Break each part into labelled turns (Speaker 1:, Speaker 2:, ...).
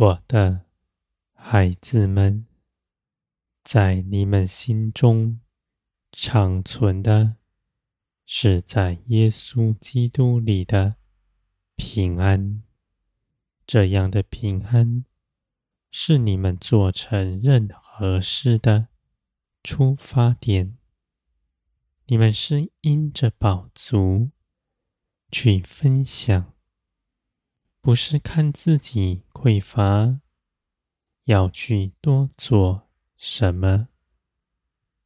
Speaker 1: 我的孩子们，在你们心中长存的，是在耶稣基督里的平安。这样的平安，是你们做成任何事的出发点。你们是因着宝足去分享。不是看自己匮乏，要去多做什么。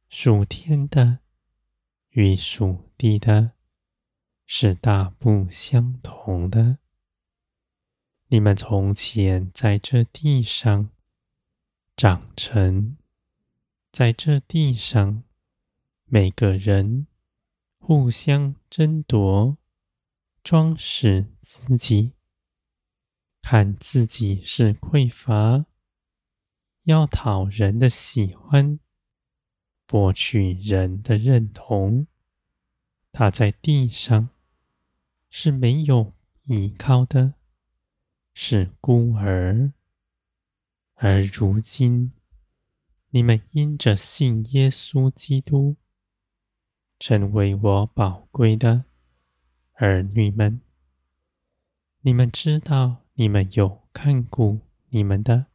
Speaker 1: 属天的与属地的，是大不相同的。你们从前在这地上长成，在这地上，每个人互相争夺，装饰自己。看自己是匮乏，要讨人的喜欢，博取人的认同。他在地上是没有依靠的，是孤儿。而如今，你们因着信耶稣基督，成为我宝贵的儿女们。你们知道。你们有看顾你们的，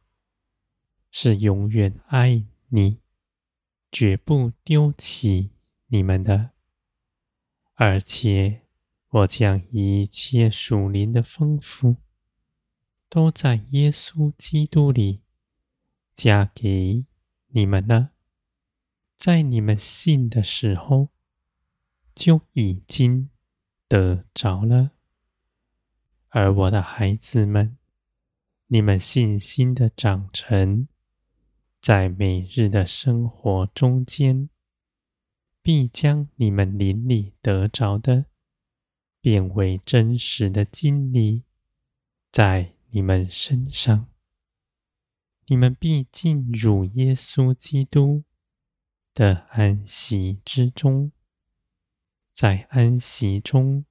Speaker 1: 是永远爱你，绝不丢弃你们的。而且，我将一切属灵的丰富，都在耶稣基督里加给你们了。在你们信的时候，就已经得着了。而我的孩子们，你们信心的长成，在每日的生活中间，必将你们灵里得着的，变为真实的经历，在你们身上。你们必进入耶稣基督的安息之中，在安息中。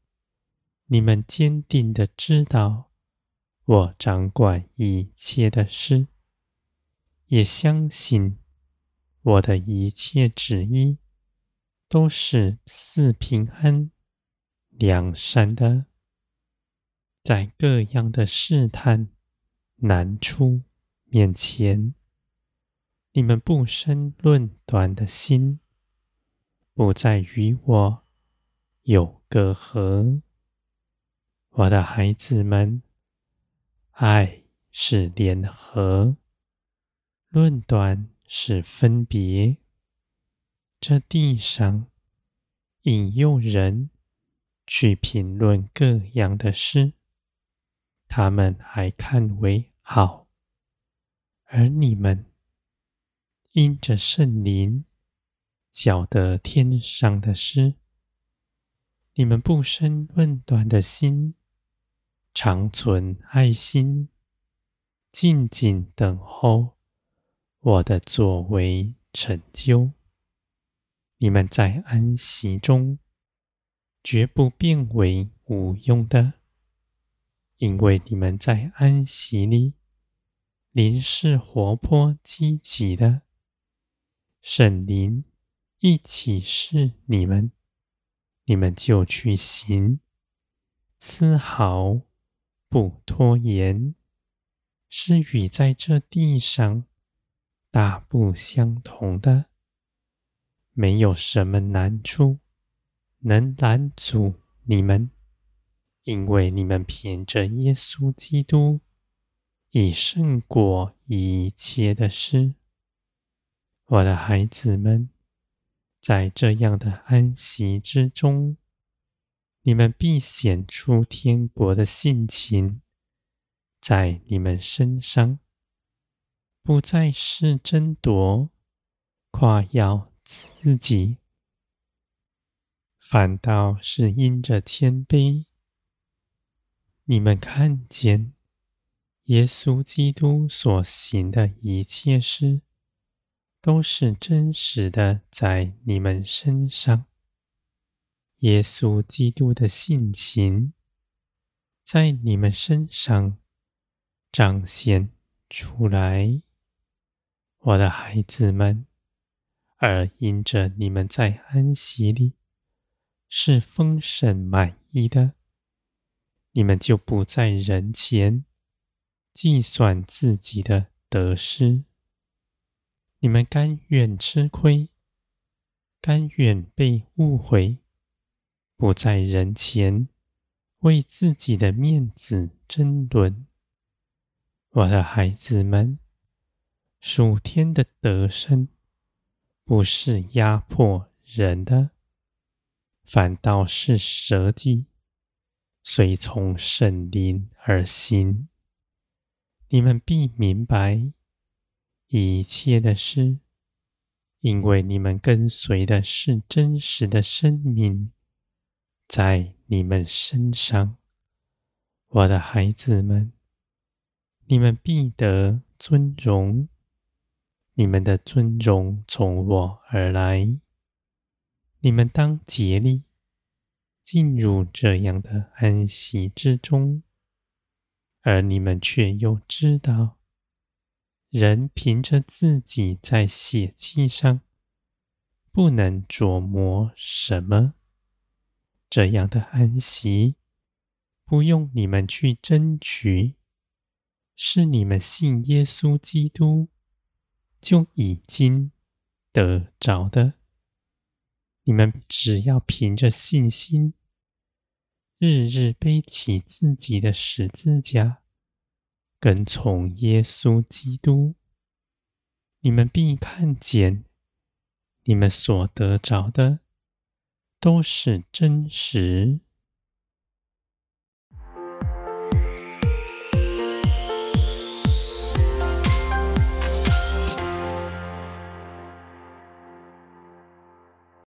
Speaker 1: 你们坚定的知道，我掌管一切的事，也相信我的一切旨意都是赐平安、良善的。在各样的试探、难处面前，你们不生论断的心，不再与我有隔阂。我的孩子们，爱是联合，论断是分别。这地上引诱人去评论各样的事，他们还看为好；而你们因着圣灵晓得天上的事，你们不生论断的心。长存爱心，静静等候我的作为成就。你们在安息中绝不变为无用的，因为你们在安息里灵是活泼积极的，圣灵一起是你们，你们就去行，丝毫。不拖延，是与在这地上大不相同的。没有什么难处能拦阻你们，因为你们凭着耶稣基督已胜过一切的事。我的孩子们，在这样的安息之中。你们必显出天国的性情，在你们身上，不再是争夺、夸耀自己，反倒是因着谦卑。你们看见耶稣基督所行的一切事，都是真实的，在你们身上。耶稣基督的性情在你们身上彰显出来，我的孩子们。而因着你们在安息里是丰盛满意的，你们就不在人前计算自己的得失。你们甘愿吃亏，甘愿被误会，不在人前为自己的面子争论。我的孩子们，属天的得胜。不是压迫人的，反倒是舍己，随从圣灵而行。你们必明白一切的事，因为你们跟随的是真实的生命，在你们身上，我的孩子们，你们必得尊荣。你们的尊荣从我而来，你们当竭力进入这样的安息之中，而你们却又知道，人凭着自己在血气上不能琢磨什么，这样的安息不用你们去争取，是你们信耶稣基督。就已经得着的，你们只要凭着信心，日日背起自己的十字架，跟从耶稣基督，你们必看见，你们所得着的都是真实。